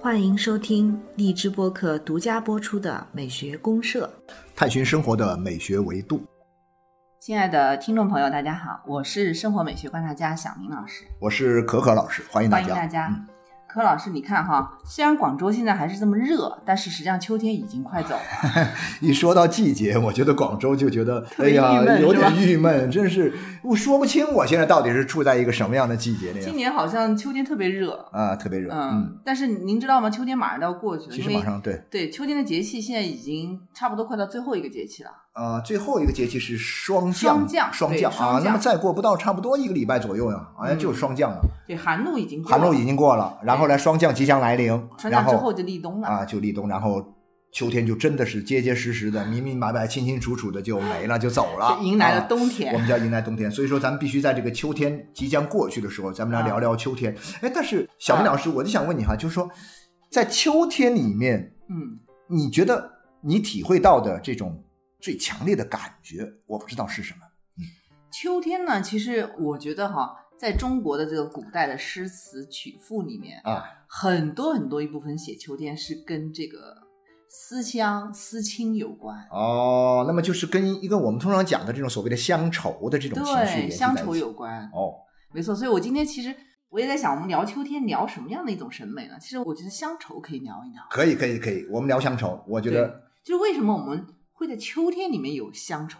欢迎收听荔枝播客独家播出的《美学公社》，探寻生活的美学维度。亲爱的听众朋友，大家好，我是生活美学观察家小明老师，我是可可老师，欢迎大家。欢迎大家。嗯柯老师，你看哈，虽然广州现在还是这么热，但是实际上秋天已经快走了。一说到季节，我觉得广州就觉得，哎呀有点郁闷，真是我说不清我现在到底是处在一个什么样的季节里今年好像秋天特别热，啊，特别热。嗯，但是您知道吗？秋天马上都要过去了，其实马上对，对秋天的节气现在已经差不多快到最后一个节气了。呃，最后一个节气是霜降，降霜降啊，霜降那么再过不到差不多一个礼拜左右呀，好像就是霜降了，对，寒露已经过寒露已经过了，然后呢，霜降即将来临，然后之后就立冬了。啊就立冬，然后秋天就真的是结结实实的、明明白白、清清楚楚的就没了，就走了，迎来了啊冬天我们叫迎来冬天，所以说咱们必须在这个秋天即将过去的时候，咱们来聊聊秋天。哎，但是小明老师，我就想问你哈，就是说，在秋天里面，嗯，你觉得你体会到的这种最强烈的感觉，我不知道是什么。秋天呢，其实我觉得哈，在中国的这个古代的诗词曲赋里面啊，很多很多一部分写秋天是跟这个思乡思亲有关。哦，那么就是跟一个我们通常讲的这种所谓的乡愁的这种情绪对，乡愁有关，哦，没错。所以我今天其实我也在想，我们聊秋天聊什么样的一种审美呢？其实我觉得乡愁可以聊一聊。可以可以可以，我们聊乡愁，我觉得，就是为什么我们会在秋天里面有乡愁，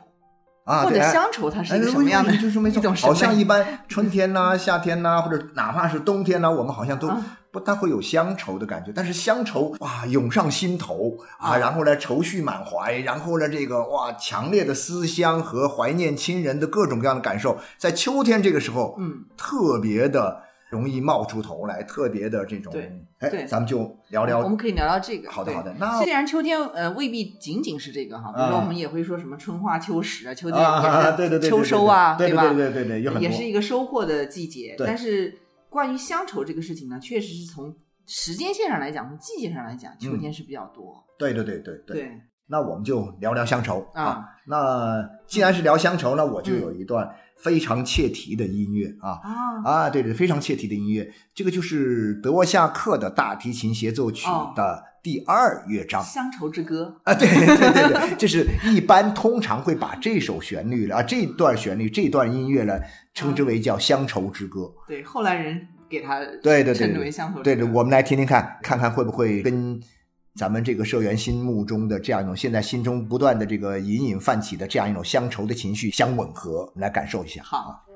啊，或者乡愁它是一个哎什么样的就是没错一种好像一般 春天呐、夏天呐、或者哪怕是冬天呐、我们好像都啊不大会有乡愁的感觉。但是乡愁哇涌上心头啊，啊然后呢愁绪满怀，然后呢这个哇强烈的思乡和怀念亲人的各种各样的感受，在秋天这个时候，嗯，特别的容易冒出头来，特别的这种对，哎，对咱们就聊聊。我们可以聊聊这个。好的好的那虽然秋天呃未必仅仅是这个哈，比如说啊我们也会说什么春花秋实啊，秋天啊，也是对对对，对秋收啊，对吧？对对对对，有很多也是一个收获的季节。但是关于乡愁这个事情呢，确实是从时间线上来讲，从季节上来讲，秋天是比较多。对对对对对。对那我们就聊聊乡愁啊。那既然是聊乡愁那，我就有一段非常切题的音乐啊。啊，啊，对对，非常切题的音乐，这个就是德沃夏克的大提琴协奏曲哦的第二乐章。乡愁之歌。啊，对对对对，这是一般通常会把这首旋律啊，这段旋律、这段音乐呢，称之为叫乡愁之歌。对，后来人给他对对对称之为乡愁之歌。对对，我们来听听看，看看会不会跟咱们这个社员心目中的这样一种现在心中不断的这个隐隐泛起的这样一种乡愁的情绪相吻合，来感受一下。好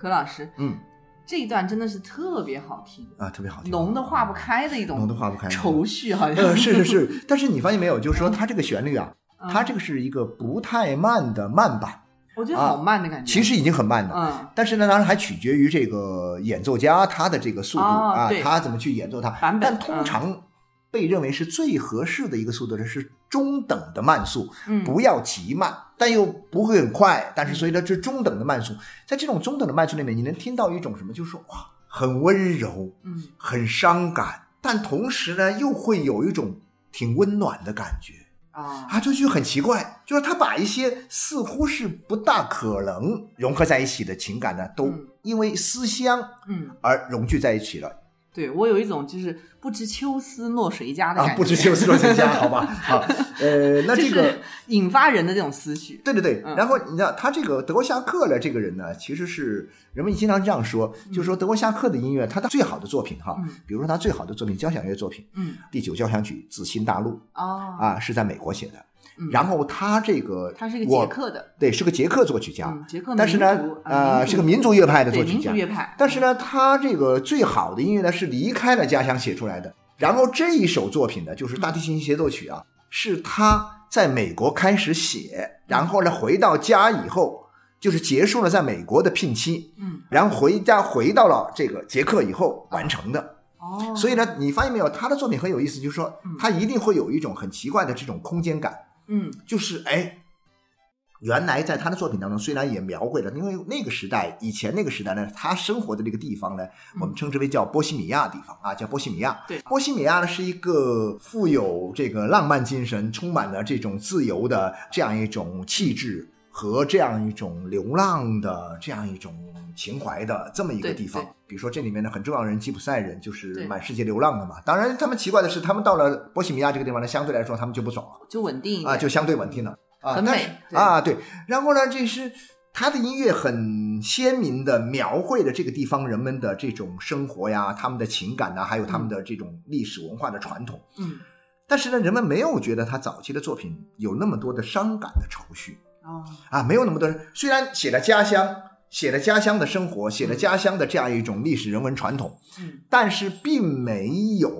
何老师，嗯这一段真的是特别好听，啊，特别好听，浓的化不开的一种，浓的化不开愁绪，好像呃，是是是，但是你发现没有，就是说它这个旋律啊，嗯它这个是一个不太慢的慢版，我觉得好慢的感觉。其实已经很慢的。嗯，但是呢，当然还取决于这个演奏家他的这个速度、啊他怎么去演奏它。版本但通常被认为是最合适的一个速度呢，是中等的慢速，嗯不要极慢，但又不会很快。但是所以呢，这中等的慢速，在这种中等的慢速里面，你能听到一种什么？就是说哇，很温柔，嗯很伤感，但同时呢，又会有一种挺温暖的感觉。啊，啊，这就很奇怪，就是他把一些似乎是不大可能融合在一起的情感呢，都嗯因为思乡嗯，而融聚在一起了对我有一种就是不知秋思落谁家的感觉，！啊不知秋思落谁家，好吧？好，呃，那这个就是引发人的这种思绪。对对对，嗯然后你知道他这个德国夏克呢，这个人呢，其实是人们经常这样说，就是说德国夏克的音乐，他的最好的作品哈，嗯比如说他最好的作品交响乐作品嗯《第九交响曲自新大陆》哦，啊，是在美国写的。嗯然后他这个他是个我捷克的，对，是个捷克作曲家，嗯，捷克但是呢呃，是个民民族乐派的作曲家民族。乐派，但是呢，他这个最好的音乐呢是离开了家乡写出来的。然后这一首作品呢，就是大提琴协奏曲啊，是他在美国开始写，然后呢回到家以后，就是结束了在美国的聘期，嗯，然后回家回到了这个捷克以后完成的。哦，所以呢，你发现没有，他的作品很有意思，就是说嗯他一定会有一种很奇怪的这种空间感。嗯就是哎，原来在他的作品当中，虽然也描绘了，因为那个时代，以前那个时代呢，他生活的那个地方呢，我们称之为叫波西米亚地方啊，叫波西米亚。对波西米亚呢是一个富有这个浪漫精神、充满了这种自由的这样一种气质和这样一种流浪的这样一种情怀的这么一个地方。比如说这里面的很重要的人吉普赛人就是满世界流浪的嘛。当然，他们奇怪的是，他们到了波西米亚这个地方呢，相对来说他们就不走了。就稳定啊，就相对稳定了啊，很美啊，对。然后呢，这是他的音乐很鲜明的描绘了这个地方人们的这种生活呀，他们的情感呐，还有他们的这种历史文化的传统。嗯但是呢，人们没有觉得他早期的作品有那么多的伤感的愁绪哦啊，没有那么多人。虽然写了家乡，写了家乡的生活，写了家乡的这样一种历史人文传统，嗯但是并没有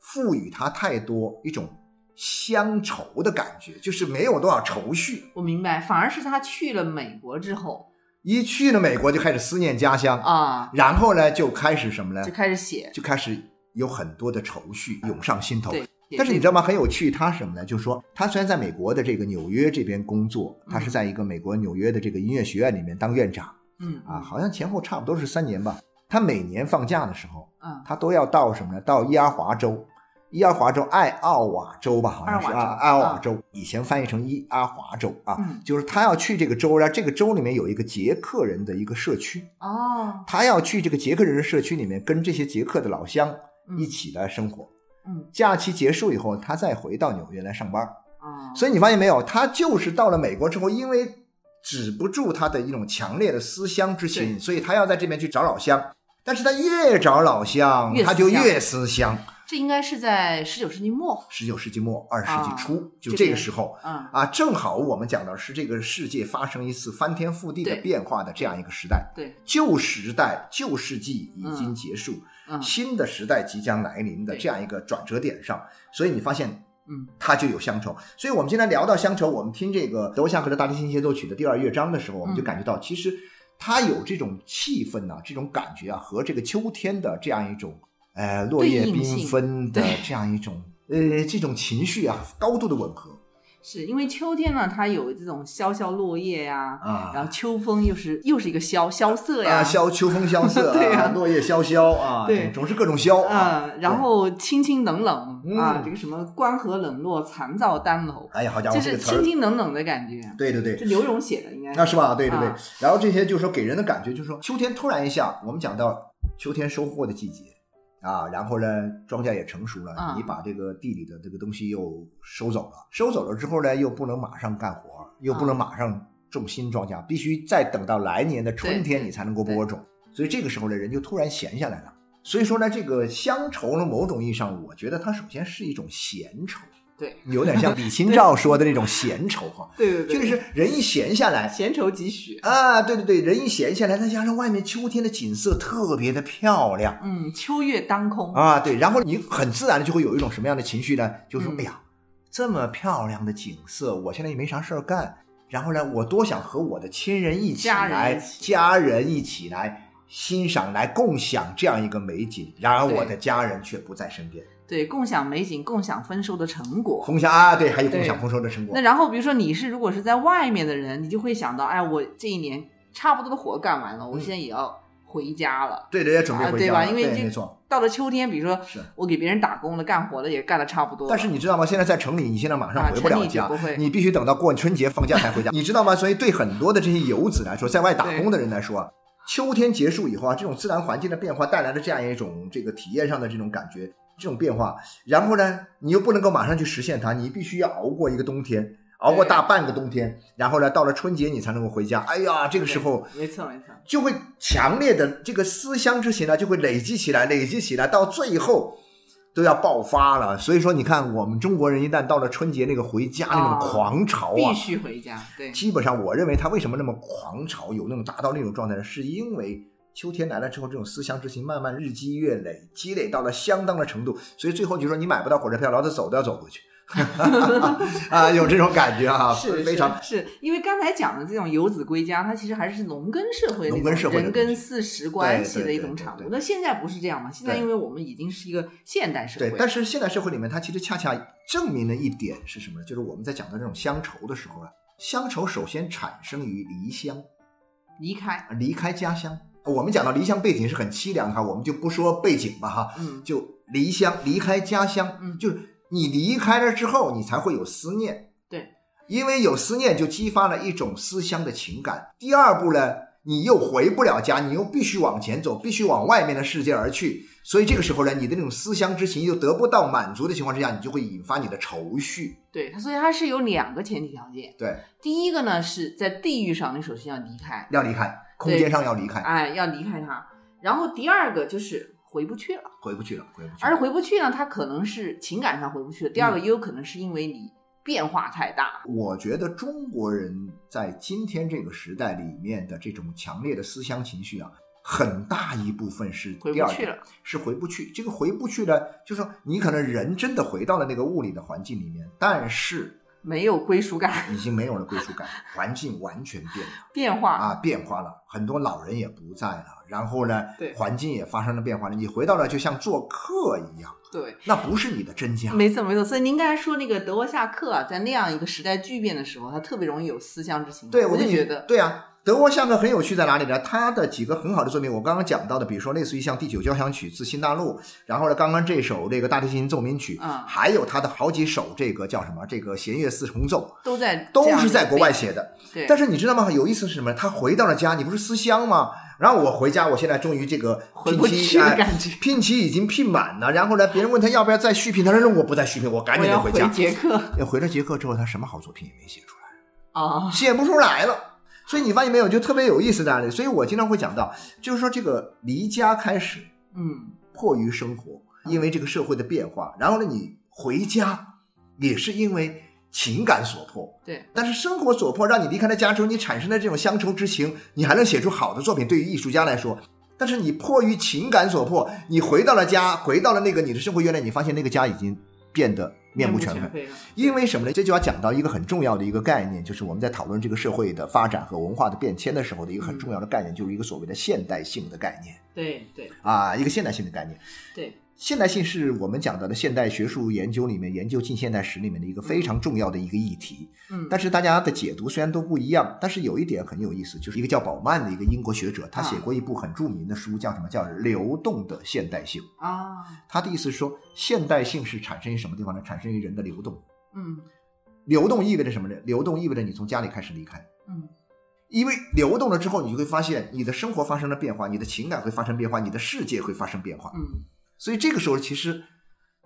赋予它太多一种乡愁的感觉，就是没有多少愁绪。我明白，反而是他去了美国之后一去了美国就开始思念家乡，啊，然后呢就开始什么呢就？开始写，就开始有很多的愁绪涌上心头。对。但是你知道吗？很有趣，他什么呢？就是说，他虽然在美国的这个纽约这边工作，他是在一个美国纽约的这个音乐学院里面当院长嗯啊，好像前后差不多是三年吧。他每年放假的时候，嗯他都要到什么呢？到伊阿华州，伊阿华州爱奥瓦州吧，好像是爱奥瓦州啊，爱奥瓦州，以前翻译成伊阿华州啊，嗯就是他要去这个州，然后这个州里面有一个捷克人的一个社区，哦他要去这个捷克人的社区里面，跟这些捷克的老乡嗯一起来生活。嗯假期结束以后，他再回到纽约来上班。哦，所以你发现没有，他就是到了美国之后，因为止不住他的一种强烈的思乡之情，所以他要在这边去找老乡。但是他越找老乡，乡。他就越思乡。这应该是在十九世纪末，十九世纪末二十世纪啊初，就这个时候。嗯。啊，正好我们讲的是这个世界发生一次翻天覆地的变化的这样一个时代。对，旧时代、旧世纪已经结束，嗯新的时代即将来临的这样一个转折点上，所以你发现嗯。它就有乡愁。所以我们今天聊到乡愁，我们听这个德沃夏克的大提琴协奏曲的第二乐章的时候，我们就嗯感觉到，其实它有这种气氛呐、这种感觉啊，和这个秋天的这样一种呃落叶缤纷的这样一种呃这种情绪啊，高度的吻合是因为秋天呢，它有这种萧萧落叶呀，啊。然后秋风又是又是一个萧萧瑟呀，啊，萧秋风萧瑟 对呀啊，落叶萧萧啊，对总总是各种萧啊。嗯，然后清清冷冷嗯啊，这个什么关河冷落残照丹楼，哎呀，好家伙，就是这个词儿清，清冷冷的感觉。对对对这，刘荣写的应该那是吧？对对对。啊然后这些就是说给人的感觉就是说，秋天突然一下，我们讲到秋天收获的季节啊，然后呢，庄稼也成熟了，嗯你把这个地里的这个东西又收走了，收走了之后呢，又不能马上干活，又不能嗯马上种新庄稼，必须再等到来年的春天你才能够播种。所以这个时候呢，人就突然闲下来了。所以说呢，这个乡愁呢，某种意义上，我觉得它首先是一种闲愁。对有点像李清照说的那种闲愁哈，对对对，就是人一闲下来闲愁几许。啊，对对对，人一闲下来，再加上外面秋天的景色特别的漂亮嗯，秋月当空。啊，对，然后你很自然的就会有一种什么样的情绪呢？就是说，嗯哎呀，这么漂亮的景色，我现在也没啥事儿干，然后呢，我多想和我的亲人一起家人来，家人一起来欣赏、来共享这样一个美景，然而我的家人却不在身边。对，共享美景，共享丰收的成果。共享啊，对，还有共享丰收的成果那。然后比如说你是如果是在外面的人，你就会想到，哎，我这一年差不多的活干完了，我现在也要回家了。对的，也准备回家了，吧因为这没错。到了秋天，比如说是我给别人打工了，干活了也干的差不多。但是你知道吗？现在在城里，你现在马上啊回不了家，你必须等到过春节放假才回家，你知道吗？所以对很多的这些游子来说，在外打工的人来说啊，秋天结束以后啊，这种自然环境的变化带来的这样一种这个体验上的这种感觉，这种变化，然后呢，你又不能够马上去实现它，你必须要熬过一个冬天。熬过大半个冬天，然后呢，到了春节你才能够回家。哎呀，这个时候没错没错，就会强烈的这个思乡之情呢，就会累积起来，累积起来，到最后都要爆发了。所以说，你看我们中国人一旦到了春节那个回家那种啊狂潮啊，必须回家。对，基本上我认为他为什么那么狂潮，有那种达到那种状态呢？是因为秋天来了之后，这种思乡之情慢慢日积月累，积累到了相当的程度，所以最后就说你买不到火车票，老子走都要走回去。啊，有这种感觉啊，是非常是是因为刚才讲的这种游子归家，它其实还是农耕社会那农耕社会的东西耕四时关系的一。种产物那现在不是这样嘛？现在因为我们已经是一个现代社会对，，但是现代社会里面，它其实恰恰证明了一点是什么呢？就是我们在讲到这种乡愁的时候啊，乡愁首先产生于离乡，离开，离开家乡。我们讲到离乡背景是很凄凉的哈，我们就不说背景吧哈，嗯，就离乡，离开家乡，嗯。就是你离开了之后，你才会有思念，对，因为有思念就激发了一种思乡的情感。第二步呢，你又回不了家，你又必须往前走，必须往外面的世界而去，所以这个时候呢，你的那种思乡之情又得不到满足的情况之下，你就会引发你的愁绪。对，它所以它是有两个前提条件。对，第一个呢是在地域上，你首先要离开，要离开，空间上要离开，哎，要离开他。然后第二个就是回不去了，回不去了，回不去了。而回不去呢，他可能是情感上回不去了。第二个也有可能是因为你变化太大，我觉得中国人在今天这个时代里面的这种强烈的思乡情绪啊，很大一部分是回不去了。是回不去。这个回不去呢，就是说你可能人真的回到了那个物理的环境里面，但是没有归属感，已经没有了归属感，环境完全变了变化啊，变化了，很多老人也不在了，然后呢对，环境也发生了变化了，你回到了就像做客一样，对，那不是你的真家。没错没错。所以您刚才说那个德沃夏克啊，在那样一个时代巨变的时候，他特别容易有思乡之情。对，我就觉得，对啊，德国相克很有趣在哪里呢？他的几个很好的作品，我刚刚讲到的，比如说类似于像第九交响曲自新大陆，然后呢，刚刚这首这个大提琴奏鸣曲，嗯还有他的好几首这个叫什么？这个弦乐四重奏，都在都是在国外写的。对，但是你知道吗？有意思是什么？他回到了家，你不是思乡吗？然后我回家，我现在终于这个聘期哎感觉聘期已经聘满了。然后呢，别人问他要不要再续聘，他说我不再续聘，我赶紧得回家。捷克 要回了捷克之后，他什么好作品也没写出来。啊，写不出来了。所以你发现没有，就特别有意思在哪里？所以我经常会讲到，就是说这个离家开始，嗯，迫于生活，因为这个社会的变化，然后呢，你回家也是因为情感所迫。对，但是生活所迫，让你离开了家之后，你产生的这种乡愁之情，你还能写出好的作品。对于艺术家来说，但是你迫于情感所迫，你回到了家，回到了那个你的生活原来，你发现那个家已经变得面目全非。因为什么呢？这就要讲到一个很重要的一个概念，就是我们在讨论这个社会的发展和文化的变迁的时候的一个很重要的概念，就是一个所谓的现代性的概念对对啊，一个现代性的概念。对，现代性是我们讲到的现代学术研究里面研究近现代史里面的一个非常重要的一个议题。嗯，但是大家的解读虽然都不一样，但是有一点很有意思，就是一个叫宝曼的一个英国学者，他写过一部很著名的书，叫什么？叫《流动的现代性》。啊，他的意思是说，现代性是产生于什么地方呢？产生于人的流动。嗯流动意味着什么呢？流动意味着你从家里开始离开，嗯，因为流动了之后，你就会发现你的生活发生了变化，你的情感会发生变化，你的世界会发生变化。嗯，所以这个时候，其实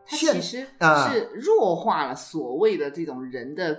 它现其实啊是弱化了所谓的这种人的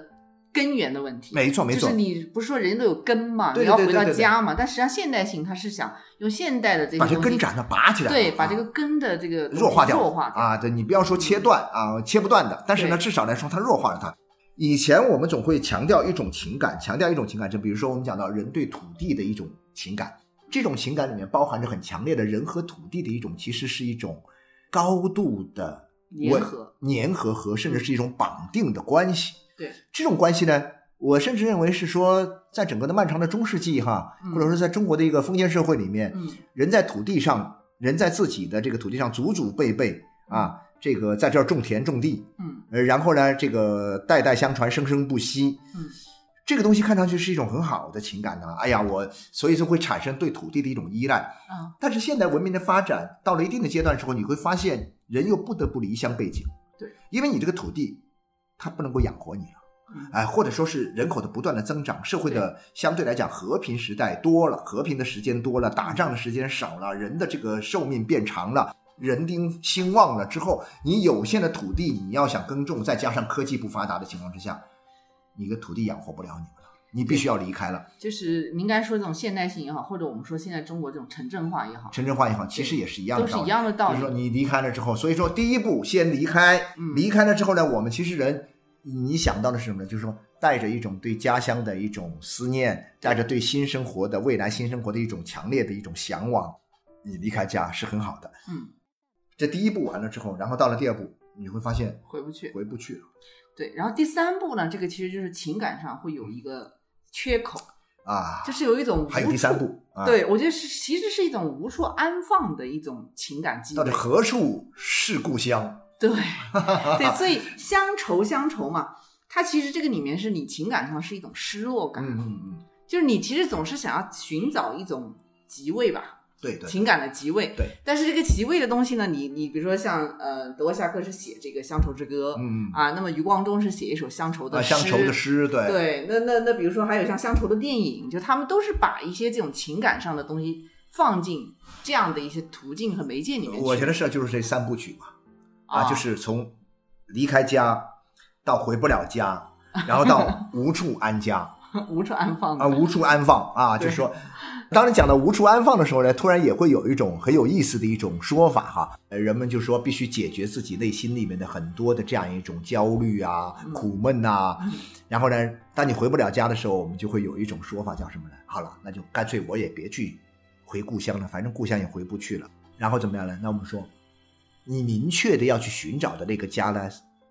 根源的问题。没错没错就是你不是说人都有根嘛，对对你要回到家嘛，但实际上现代性它是想用现代的这些把这根斩的拔起来，对，把啊这个根的这个弱化掉，弱化掉啊！对你不要说切断啊，切不断的，但是呢，至少来说它弱化了它。以前我们总会强调一种情感，强调一种情感，就比如说我们讲到人对土地的一种情感，这种情感里面包含着很强烈的人和土地的一种，其实是一种高度的粘合。粘合和甚至是一种绑定的关系。对，这种关系呢，我甚至认为是说，在整个的漫长的中世纪哈，嗯。或者说在中国的一个封建社会里面，嗯。人在土地上，人在自己的这个土地上祖祖辈辈啊，这个在这儿种田种地，嗯。呃，然后呢，这个代代相传，生生不息。嗯，这个东西看上去是一种很好的情感呢、哎呀，我所以说会产生对土地的一种依赖。啊但是现代文明的发展到了一定的阶段之后，你会发现人又不得不离乡背井。对，因为你这个土地它不能够养活你了。嗯哎，或者说是人口的不断的增长，社会的相对来讲和平时代多了，和平的时间多了，打仗的时间少了，人的这个寿命变长了，人丁兴旺了之后，你有限的土地你要想耕种，再加上科技不发达的情况之下，你的土地养活不了你们了，你必须要离开了。就是您刚才说这种现代性也好，或者我们说现在中国这种城镇化也好，城镇化也好，其实也是一样的都是道理。一样的道理。就是说你离开了之后，所以说第一步先离开，嗯离开了之后呢，我们其实人，你想到的是什么呢？就是说带着一种对家乡的一种思念，带着对新生活的未来新生活的一种强烈的一种向往，你离开家是很好的。嗯，这第一步完了之后，然后到了第二步，你会发现回不去。回不去了对，然后第三步呢，这个其实就是情感上会有一个缺口，啊。就是有一种还有第三步啊，，对，我觉得是其实是一种无处安放的一种情感积累到底。何处是故乡？对对，所以乡愁乡愁嘛，它其实这个里面是你情感上是一种失落感，嗯嗯嗯，就是你其实总是想要寻找一种极位吧，对对情感的即位。对，但是这个即位的东西呢，你你比如说像呃德沃夏克是写这个乡愁之歌，嗯嗯啊，那么余光中是写一首乡愁的啊，诗，乡愁的诗，对对，那那那比如说还有像乡愁的电影，就他们都是把一些这种情感上的东西放进这样的一些途径和媒介里面去。我觉得是就是这三部曲嘛。啊，啊就是从离开家到回不了家，然后到无处安家 无处安放啊，无处安放啊，就是说，当你讲到无处安放的时候呢，突然也会有一种很有意思的一种说法哈，呃人们就说必须解决自己内心里面的很多的这样一种焦虑啊、嗯苦闷呐、嗯然后呢，当你回不了家的时候，我们就会有一种说法叫什么呢？好了，那就干脆我也别去回故乡了，反正故乡也回不去了。然后怎么样呢？那我们说，你明确的要去寻找的那个家呢，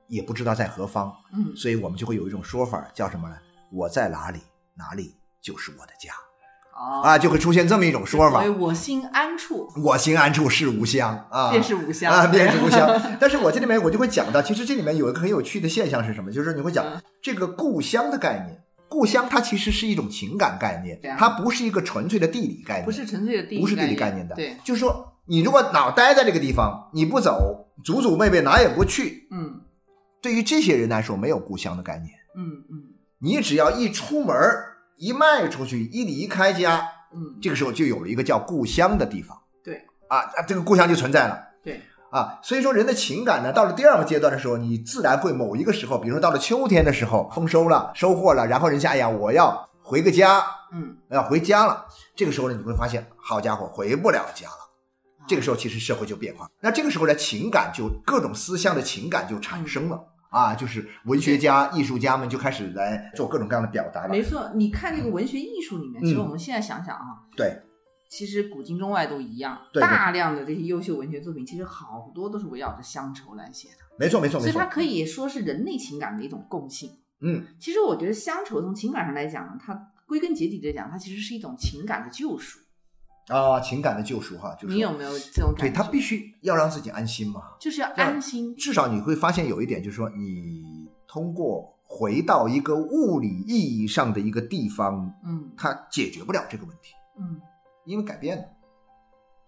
也不知道在何方，嗯所以我们就会有一种说法叫什么呢？我在哪里，哪里就是我的家啊啊，就会出现这么一种说法。我心安处我心安处是吾乡啊，便是吾乡啊，便是吾乡。但是我这里面我就会讲到，其实这里面有一个很有趣的现象是什么？就是你会讲嗯这个故乡的概念。故乡它其实是一种情感概念啊，它不是一个纯粹的地理概念，不是纯粹的地理不是地理概概念的。对，就是说你如果老待在这个地方，你不走，祖祖辈辈哪也不去，嗯对于这些人来说没有故乡的概念。嗯嗯你只要一出门儿一迈出去，一离开家，嗯，这个时候就有了一个叫故乡的地方对啊，啊这个故乡就存在了。对，啊，所以说人的情感呢，到了第二个阶段的时候，你自然会某一个时候，比如说到了秋天的时候，丰收了，收获了，然后人家哎呀，我要回个家，嗯要回家了。这个时候呢，你会发现，好家伙，回不了家了。啊这个时候其实社会就变化，那这个时候呢，情感就各种思乡的情感就产生了。啊，就是文学家、艺术家们就开始来做各种各样的表达了。没错。你看这个文学艺术里面，嗯其实我们现在想想啊，对，其实古今中外都一样，对对大量的这些优秀文学作品，其实好多都是围绕着乡愁来写的，没错，没错，没错所以它。可以说是人类情感的一种共性。嗯，其实我觉得乡愁从情感上来讲，它归根结底来讲，它其实是一种情感的救赎。啊，情感的救赎哈，就是你有没有这种感觉？对他必须要让自己安心嘛。就是要安心。至少你会发现有一点，就是说你通过回到一个物理意义上的一个地方，嗯它解决不了这个问题，嗯，因为改变了。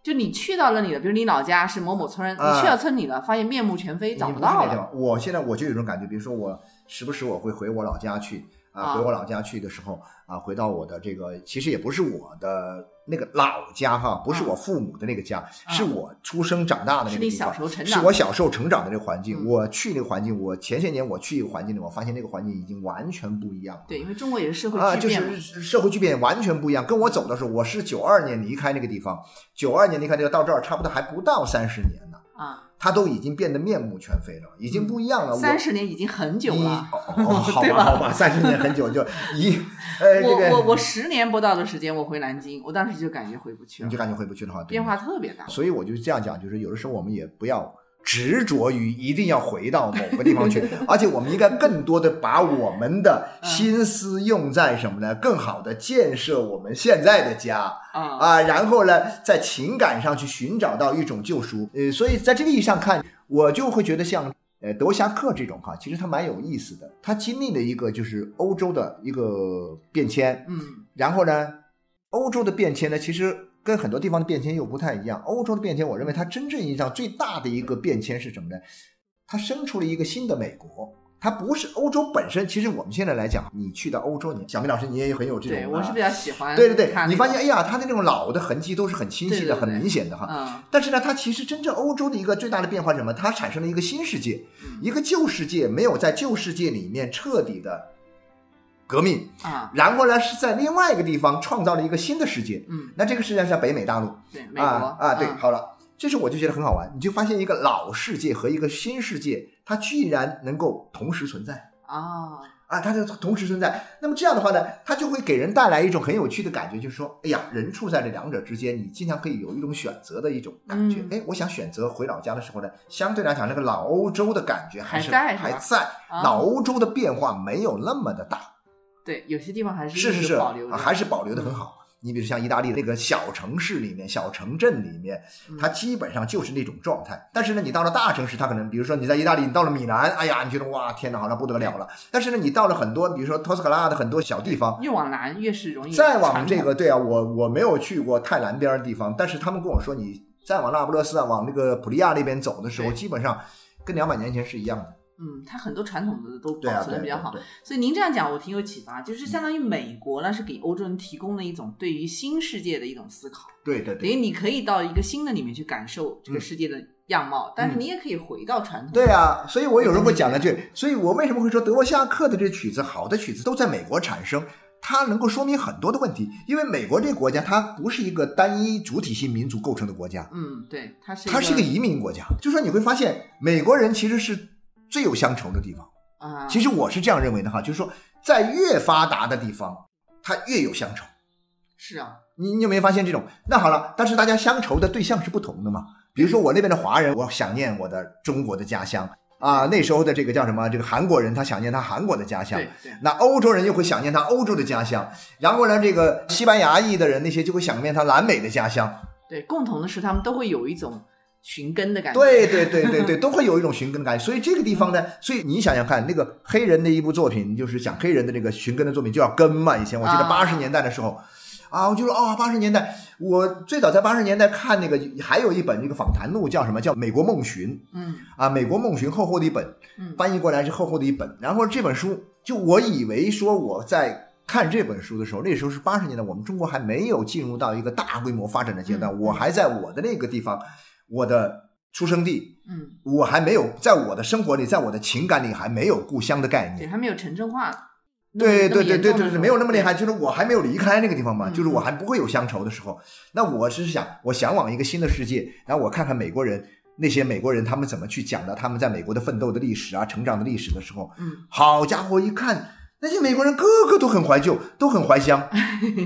就你去到了你的，比如你老家是某某村，啊你去到村里了，发现面目全非，找不到了。我现在我就有一种感觉，比如说我时不时我会回我老家去啊，啊回我老家去的时候啊，回到我的这个其实也不是我的那个老家哈，不是啊我父母的那个家，是我出生长大的那个地方，小时候成长是我小时候成长的这个环境。嗯我去那个环境，我前些年我去一个环境里，我发现那个环境已经完全不一样了。对，因为中国也是社会啊，就巨变嘛，是社会巨变完全不一样。跟我走的时候，我是九二年离开那个地方，九二年离开这个到这儿差不多还不到三十年呢，啊，它都已经变得面目全非了，已经不一样了。我三十年已经很久了。哦 好对吧吧好吧，三十年很久就一 呃这我我我十年不到的时间，我回南京，我当时就感觉回不去了，你就感觉回不去的话，变化特别大。所以我就这样讲，就是有的时候我们也不要执着于一定要回到某个地方去，而且我们应该更多的把我们的心思用在什么呢？更好的建设我们现在的家啊，啊，然后呢，在情感上去寻找到一种救赎。呃，所以在这个意义上看，我就会觉得像。呃，德夏克这种哈，其实他蛮有意思的。他经历了一个就是欧洲的一个变迁，嗯然后呢，欧洲的变迁呢，其实跟很多地方的变迁又不太一样。欧洲的变迁，我认为它真正意义上最大的一个变迁是什么呢？它生出了一个新的美国。它不是欧洲本身，其实我们现在来讲，你去到欧洲，你小明老师你也很有这种、啊，对我是比较喜欢对对对你发现哎呀，它的那种老的痕迹都是很清晰的、对对对很明显的哈。嗯但是呢，它其实真正欧洲的一个最大的变化是什么？它产生了一个新世界，嗯一个旧世界没有在旧世界里面彻底的革命，啊。然后呢是在另外一个地方创造了一个新的世界。嗯。那这个世界是在北美大陆。对美国。啊啊，对，嗯。好了，这时候我就觉得很好玩，你就发现一个老世界和一个新世界，它居然能够同时存在。啊。啊，它就同时存在。那么这样的话呢，它就会给人带来一种很有趣的感觉，就是说，哎呀，人处在这两者之间，你经常可以有一种选择的一种感觉。嗯。哎、我想选择回老家的时候呢，相对来讲，那个老欧洲的感觉还是还在还在，啊。老欧洲的变化没有那么的大。对，有些地方还是是是是，保留还是保留的很好。你比如像意大利那个小城市里面、小城镇里面，嗯它基本上就是那种状态。但是呢，你到了大城市，它可能，比如说你在意大利，你到了米兰，哎呀，你觉得哇，天哪，好像不得了了。但是呢，你到了很多，比如说托斯卡纳的很多小地方，越往南越是容易再往这个，对啊，我我没有去过太南边的地方，但是他们跟我说，你再往那不勒斯啊，往那个普利亚那边走的时候，基本上跟两百年前是一样的。嗯，它很多传统的都保存的比较好，对对所以您这样讲我挺有启发，就是相当于美国呢是给欧洲人提供了一种对于新世界的一种思考，对对对。等于你可以到一个新的里面去感受这个世界的样貌，但是你也可以回到传统。嗯对啊，所以我有时候会讲两句，所以我为什么会说德沃夏克的这曲子，好的曲子都在美国产生，它能够说明很多的问题。因为美国这个国家，它不是一个单一主体性民族构成的国家，嗯，对，它是它是一个移民国家。就说你会发现，美国人其实是最有乡愁的地方。啊，其实我是这样认为的哈，就是说，在越发达的地方，它越有乡愁。是啊，你你有没有发现这种？那好了，但是大家乡愁的对象是不同的嘛。比如说我那边的华人，我想念我的中国的家乡啊。那时候的这个叫什么？这个韩国人他想念他韩国的家乡。对对，那欧洲人又会想念他欧洲的家乡。然后呢，这个西班牙裔的人那些就会想念他南美的家乡。对，共同的是他们都会有一种寻根的感觉。对对对对对，都会有一种寻根的感觉。所以这个地方呢，所以你想想看，那个黑人的一部作品，就是讲黑人的这个寻根的作品，就叫《根》嘛。以前我记得啊八十年代的时候。啊，我就说啊，八十年代，我最早在八十年代看那个，还有一本那个访谈录，叫什么？叫《美国梦寻》嗯啊，《美国梦寻》厚厚的一本，嗯翻译过来是厚厚的一本。然后这本书，就我以为说我在看这本书的时候，那时候是八十年代，我们中国还没有进入到一个大规模发展的阶段，嗯我还在我的那个地方，我的出生地，嗯，我还没有在我的生活里，在我的情感里还没有故乡的概念对，念。还没有城镇化。对对对对对对，没有那么厉害，就是我还没有离开那个地方嘛，嗯就是我还不会有乡愁的时候。那我是想，我向往一个新的世界，然后我看看美国人那些美国人他们怎么去讲的他们在美国的奋斗的历史啊、成长的历史的时候，嗯，好家伙，一看那些美国人个个都很怀旧，都很怀乡，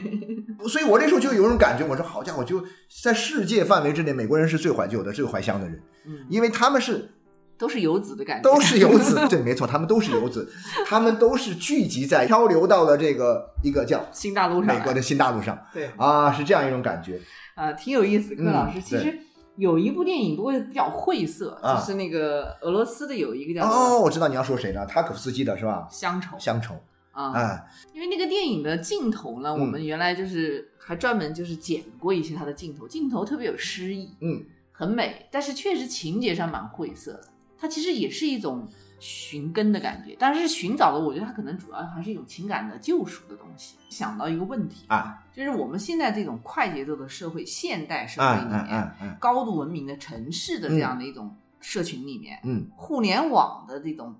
所以我那时候就有种感觉，我说好家伙，就在世界范围之内，美国人是最怀旧的、最怀乡的人，嗯，因为他们是都是游子的感觉，都是游子，对，没错，他们都是游子，他们都是聚集在漂流到了这个一个叫新大陆上。美国的新大陆上对啊，是这样一种感觉。啊，挺有意思。柯老师，嗯其实有一部电影，不过比较晦涩，啊就是那个俄罗斯的有一个叫哦，我知道你要说谁了，塔可夫斯基的是吧？乡愁乡愁，啊，哎，因为那个电影的镜头呢，嗯我们原来就是还专门就是剪过一些它的镜头，镜头特别有诗意，嗯，很美，但是确实情节上蛮晦涩的。它其实也是一种寻根的感觉。但是寻找的，我觉得它可能主要还是一种情感的救赎的东西。想到一个问题啊，就是我们现在这种快节奏的社会，现代社会里面，高度文明的城市的这样的一种社群里面，嗯互联网的这种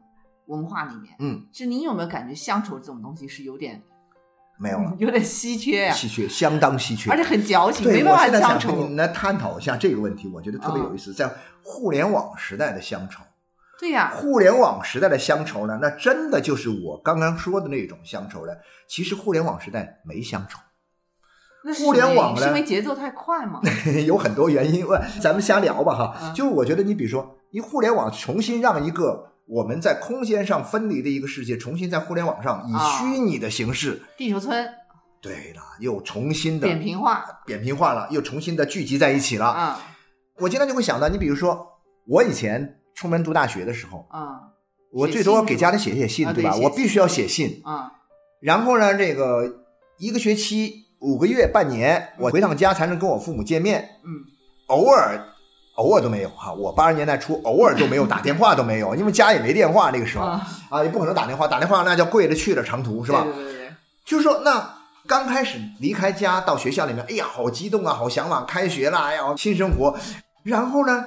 文化里面，嗯，就你有没有感觉乡愁这种东西是有点没有了，有点稀缺呀、稀缺，相当稀缺，而且很矫情，对，没办法我现在乡愁想跟。你来探讨一下这个问题，我觉得特别有意思。在互联网时代的乡愁，对呀、互联网时代的乡愁呢，那真的就是我刚刚说的那种乡愁了。其实互联网时代没乡愁，那是互联网呢是因为节奏太快嘛？有很多原因。问 咱们瞎聊吧哈。嗯就是我觉得你比如说，你互联网重新让一个我们在空间上分离的一个世界，重新在互联网上以啊虚拟的形式，地球村对了，又重新的扁平化扁平化了，又重新的聚集在一起了。啊我经常就会想到，你比如说，我以前出门读大学的时候，啊我最多给家里写写信，对吧？我必须要写信。啊然后呢，这个一个学期、五个月、半年，我回趟家才能跟我父母见面。嗯偶尔，偶尔都没有哈。我八十年代初，偶尔都没有打电话都没有，因为家也没电话那个时候啊，啊，也不可能打电话，打电话那叫贵了去了长途是吧？对对对对，就是说，那刚开始离开家到学校里面，哎呀，好激动啊，好向往，开学了，哎呀，新生活。然后呢，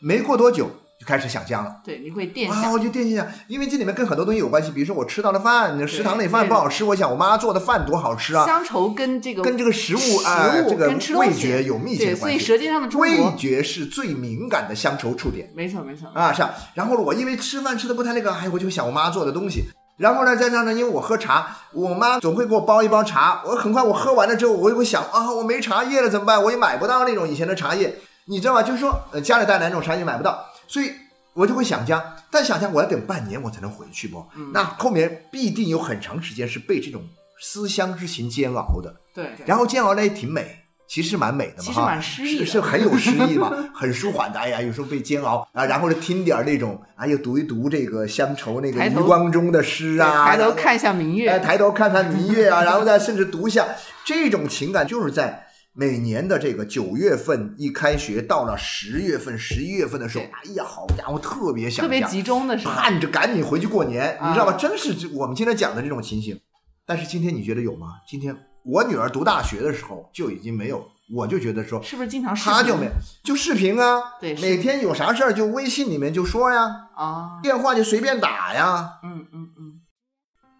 没过多久就开始想象了。对，你会惦啊，想我就惦记想，因为这里面跟很多东西有关系，比如说我吃到的饭，食堂里饭不好吃，我想我妈做的饭多好吃啊，乡愁跟这个跟这个食物食啊、物这个味觉有密切，的关系。所以舌尖上的中味，觉是最敏感的乡愁触点没错没错啊，是啊。然后我因为吃饭吃的不太那个，哎，我就想我妈做的东西。然后呢，再加上呢，因为我喝茶，我妈总会给我煲一包茶。我很快我喝完了之后，我就会想啊，我没茶叶了怎么办？我也买不到那种以前的茶叶，你知道吧？就是说，呃，家里带来那种茶叶买不到，所以我就会想家。但想家我要等半年我才能回去不？嗯那后面必定有很长时间是被这种思乡之情煎熬的。对对，然后煎熬呢也挺美，其实蛮美的嘛，其实哈蛮诗意的是是很有诗意嘛，很舒缓的。哎呀，有时候被煎熬啊，然后呢听点儿那种，哎呀读一读这个乡愁那个余光中的诗啊，抬头看一下明哎，月，抬头看看明月啊，然后再甚至读一下这种情感，就是在每年的这个九月份一开学，到了十月份、十一月份的时候对，哎呀，好家伙，特别想家特别集中的时候，盼着赶紧回去过年，啊你知道吧？真是我们今天讲的这种情形。但是今天你觉得有吗？今天我女儿读大学的时候就已经没有，我就觉得说是不是经常视频她就没就视频啊，对每天有啥事儿就微信里面就说呀，啊？电话就随便打呀。嗯嗯嗯，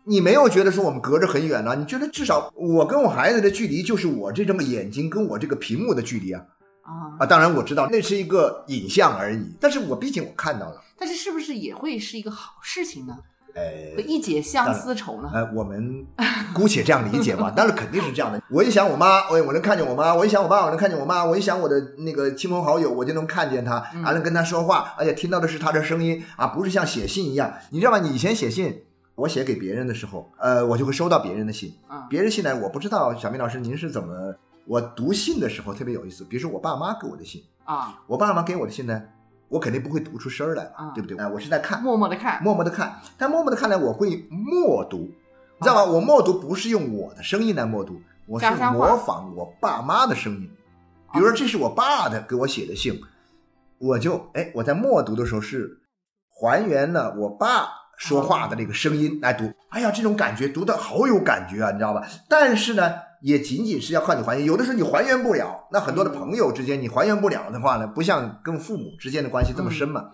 你没有觉得说我们隔着很远了？你觉得至少我跟我孩子的距离就是我这张眼睛跟我这个屏幕的距离啊啊，啊！当然我知道那是一个影像而已，但是我毕竟我看到了。但是是不是也会是一个好事情呢？呃，一解相思愁呢？呃，我们姑且这样理解吧，但是肯定是这样的。我一想我妈，我我能看见我妈；我一想我爸，我能看见我妈；我一想我的那个亲朋好友，我就能看见他，嗯还能跟他说话，而且听到的是他的声音啊，不是像写信一样。你知道吗？你以前写信，我写给别人的时候，呃，我就会收到别人的信，嗯别人信来，我不知道小明老师您是怎么。我读信的时候特别有意思，比如说我爸妈给我的信，啊，我爸妈给我的信呢，我肯定不会读出声儿来对不对？哎、我是在看，默默的看，默默的看，但默默的看来，我会默读，你知道吗？我默读不是用我的声音来默读，我是模仿我爸妈的声音。比如说，这是我爸的给我写的信，我就哎，我在默读的时候是还原了我爸说话的那个声音来读。哎呀，这种感觉读的好有感觉啊，你知道吧？但是呢，也仅仅是要靠你还原，有的时候你还原不了。那很多的朋友之间你还原不了的话呢，不像跟父母之间的关系这么深嘛，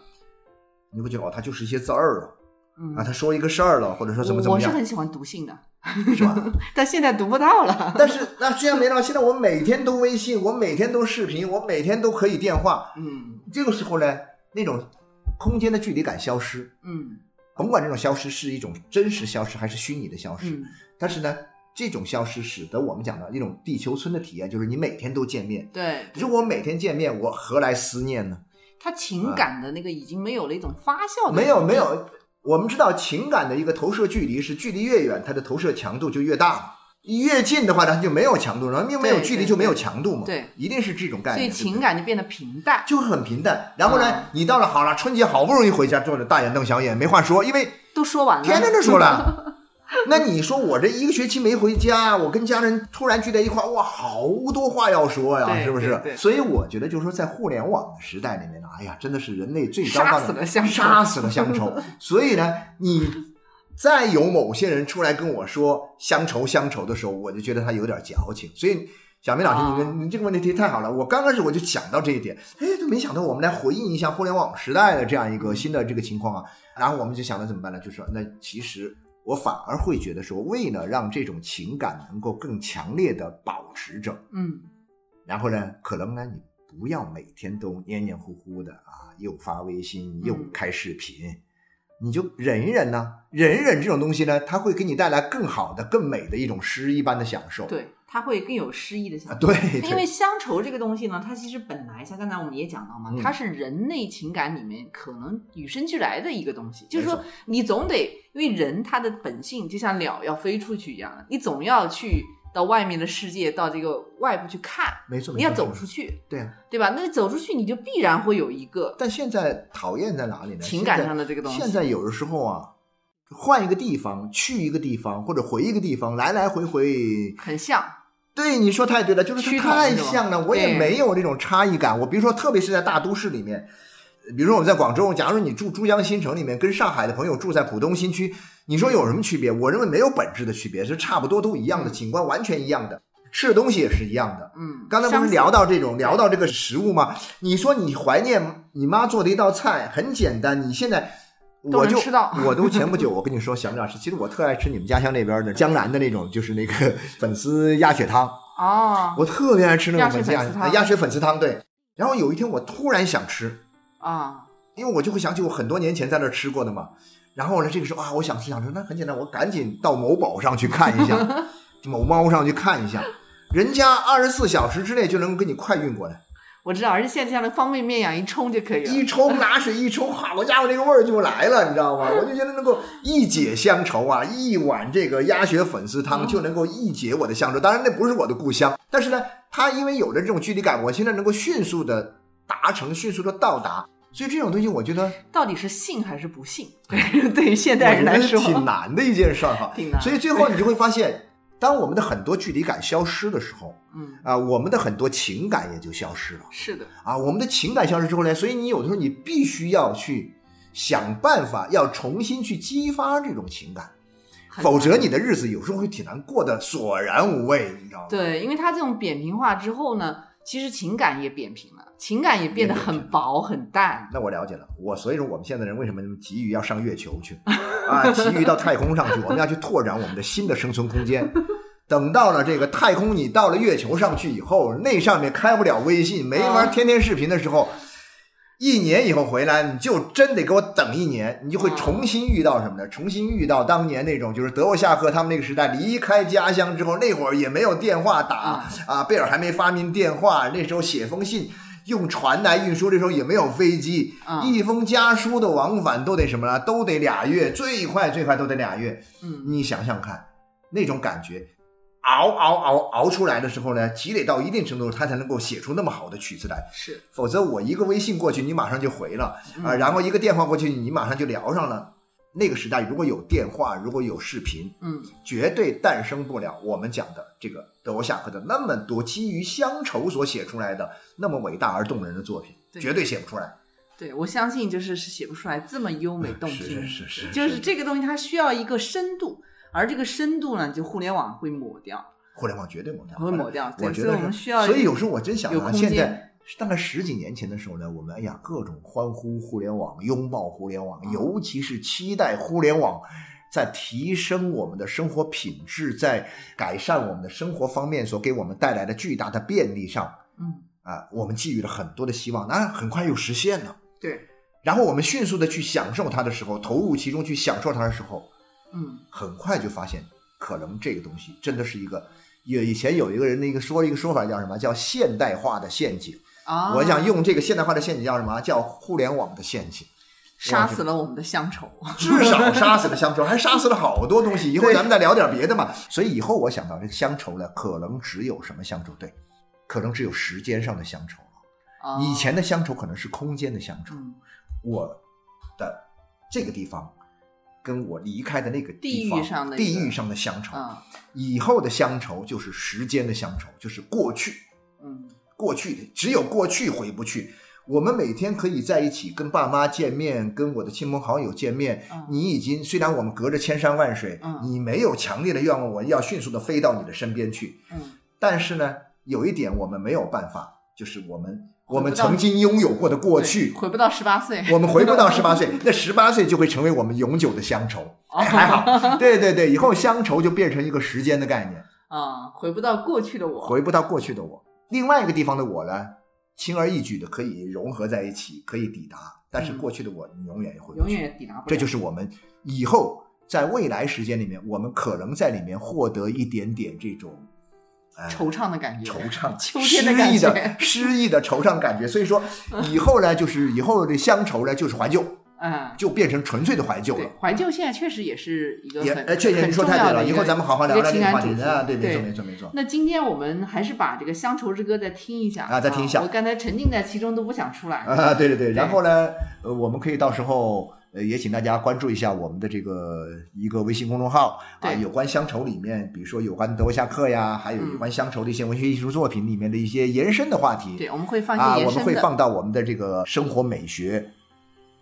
你会觉得哦，他就是一些字儿了。嗯啊，他说一个事儿了，或者说怎么怎么样，我是很喜欢读信的，是吧？但现在读不到了。但是那既然没了，现在我每天都微信，我每天都视频，我每天都可以电话。嗯这个时候呢，那种空间的距离感消失，嗯甭管这种消失是一种真实消失还是虚拟的消失，嗯，但是呢，这种消失使得我们讲的一种地球村的体验，就是你每天都见面。对，如果我每天见面，我何来思念呢？他情感的那个已经没有了一种发酵的，没有没，有，我们知道情感的一个投射距离是距离越远，它的投射强度就越大嘛。越近的话，它就没有强度了，因为没有距离就没有强度嘛。对，一定是这种概念所以情感就变得平淡。就很平淡。然后呢，嗯你到了好了，春节好不容易回家，坐着大眼瞪小眼，没话说，因为都说完了，天天都说了。那你说我这一个学期没回家，我跟家人突然聚在一块儿，哇，好多话要说呀，是不是对？所以我觉得，就是说，在互联网的时代里面呢，哎呀，真的是人类最糟糕的，杀死了乡愁杀死了乡愁。所以呢，你再有某些人出来跟我说乡愁乡愁的时候，我就觉得他有点矫情。所以。小明老师，你你这个问题提得太好了。我刚开始我就想到这一点，哎，都没想到我们来回应一下互联网时代的这样一个新的这个情况啊。然后我们就想到怎么办呢？就说那其实我反而会觉得说，为了让这种情感能够更强烈的保持着，嗯，然后呢，可能呢你不要每天都黏黏糊糊的啊，又发微信又嗯开视频，你就忍一忍呢，忍一忍这种东西呢，它会给你带来更好的、更美的一种诗一般的享受。对，它会更有诗意的想啊，法。对，因为乡愁这个东西呢，它其实本来像刚才我们也讲到嘛，嗯它是人类情感里面可能与生俱来的一个东西，就是说你总得，因为人他的本性就像鸟要飞出去一样，你总要去到外面的世界，到这个外部去看，没错，你要走出去，对啊。对吧？那你走出去，你就必然会有一个但现在讨厌在哪里呢？情感上的这个东西现在有的时候啊，换一个地方，去一个地方，或者回一个地方，来来回回，很像，对你说太对了，就是太像了，我也没有那种差异感。我比如说，特别是在大都市里面，比如说我们在广州，假如你住珠江新城里面，跟上海的朋友住在浦东新区，你说有什么区别？我认为没有本质的区别，是差不多都一样的，嗯景观完全一样的，吃的东西也是一样的。嗯，刚才不是聊到这种聊到这个食物吗？你说你怀念你妈做的一道菜，很简单。你现在我就我都前不久 我跟你说，小明老师，其实我特爱吃你们家乡那边的江南的那种，就是那个 粉丝鸭血汤，哦我特别爱吃那种粉丝鸭血粉丝汤。对，然后有一天我突然想吃，啊，因为我就会想起我很多年前在那儿吃过的嘛。然后呢，这个时候啊，我想吃想吃，那很简单，我赶紧到某宝上去看一下，某猫上去看一下，人家二十四小时之内就能给你快运过来。我知道，而且现在像那方便面一样一冲就可以了，一冲拿水 一冲，好家伙，那个味儿就来了，你知道吗？我就觉得能够一解乡愁啊，一碗这个鸭血粉丝汤就能够一解我的乡愁。当然，那不是我的故乡，但是呢，它因为有了这种距离感，我现在能够迅速的达成，迅速的到达。所以这种东西，我觉得到底是信还是不信？对于现代人来说，挺难的一件事儿哈。挺难所以最后你就会发现，当我们的很多距离感消失的时候，嗯，啊，我们的很多情感也就消失了。是的，啊，我们的情感消失之后呢，所以你有的时候你必须要去想办法，要重新去激发这种情感，否则你的日子有时候会挺难过的，索然无味，你知道吗？对，因为它这种扁平化之后呢，其实情感也扁平了，情感也变得很薄很淡。那我了解了，我所以说我们现在人为什么急于要上月球去啊，急于到太空上去，我们要去拓展我们的新的生存空间。等到了这个太空，你到了月球上去以后，那上面开不了微信，没法啊天天视频的时候，一年以后回来，你就真得给我等一年，你就会啊重新遇到什么呢？重新遇到当年那种，就是德沃夏克他们那个时代离开家乡之后，那会儿也没有电话打啊啊，贝尔还没发明电话，那时候写封信。用船来运输，这时候也没有飞机，啊一封家书的往返都得什么呢？都得俩月，最快最快都得俩月。嗯，你想想看，那种感觉，熬熬熬熬出来的时候呢，积累到一定程度，他才能够写出那么好的曲子来。是否则我一个微信过去，你马上就回了嗯啊、然后一个电话过去，你马上就聊上了。那个时代如果有电话，如果有视频，嗯，绝对诞生不了我们讲的这个德沃夏克的那么多基于乡愁所写出来的那么伟大而动人的作品，对绝对写不出来。对，我相信就是是写不出来这么优美动听，是是是是，就是这个东西它需要一个深度，而这个深度呢，就互联网会抹掉，互联网绝对抹掉，会抹掉。我觉得是我们需要，所以有时候我真想啊，现在大概十几年前的时候呢，我们哎呀各种欢呼互联网，拥抱互联网，嗯尤其是期待互联网在提升我们的生活品质，在改善我们的生活方面所给我们带来的巨大的便利上嗯，啊，我们寄予了很多的希望，当然很快又实现了。对，然后我们迅速的去享受它的时候，投入其中去享受它的时候，嗯，很快就发现，可能这个东西真的是一个，有以前有一个人的一个说一个说法叫什么？叫现代化的陷阱。啊，我想用这个现代化的陷阱叫什么？叫互联网的陷阱。杀死了我们的乡愁。至少杀死了乡愁，还杀死了好多东西。以后对咱们再聊点别的嘛。所以以后我想到这个乡愁呢，可能只有什么乡愁？对，可能只有时间上的乡愁了。啊以前的乡愁可能是空间的乡愁。嗯我的这个地方跟我离开的那个地地方域上的地域上的乡愁。嗯以后的乡愁就是时间的乡愁，就是过去。嗯过去的只有过去回不去。我们每天可以在一起跟爸妈见面，跟我的亲朋好友见面。嗯你已经虽然我们隔着千山万水，嗯你没有强烈的愿望我要迅速的飞到你的身边去。嗯但是呢，有一点我们没有办法，就是我们我们曾经拥有过的过去，回不到十八岁，我们回不到十八岁，那十八岁就会成为我们永久的乡愁。还好，对对对，以后乡愁就变成一个时间的概念。啊，回不到过去的我，回不到过去的我。另外一个地方的我呢，轻而易举的可以融合在一起，可以抵达。但是嗯过去的我，你永远也回不永去。远抵达不了。这就是我们以后在未来时间里面，我们可能在里面获得一点点这种。呃惆怅的感觉，惆怅、秋天的感诗意的觉，诗意的惆怅感觉。所以说，以后呢，就是以后的乡愁呢，就是怀旧，嗯，就变成纯粹的怀旧了。，怀旧现在确实也是一个很，确实很你说太对了。以后咱们好好聊聊这一个情感个话题主题啊，对，没错，没错，没错。那今天我们还是把这个《乡愁之歌》再听一下啊再听一下我刚才沉浸在其中都不想出来。啊，对对对，对然后呢，呃，我们可以到时候呃也请大家关注一下我们的这个一个微信公众号啊，有关乡愁里面，比如说有关德沃夏克呀，还有有关乡愁的一些文学艺术作品里面的一些延伸的话题。对，我们会放啊。我们会放到我们的这个生活美学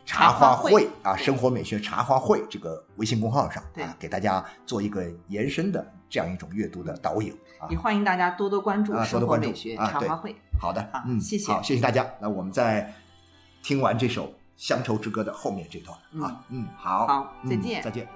茶茶话话会啊，生活美学茶话会这个微信公号上啊，给大家做一个延伸的这样一种阅读的导引啊也。欢迎大家多多关注啊多生多关注活美学啊对茶话会。好的，嗯，谢谢好，谢谢大家。那我们在听完这首《乡愁之歌》的后面这段啊，嗯，好，好嗯再见。再见。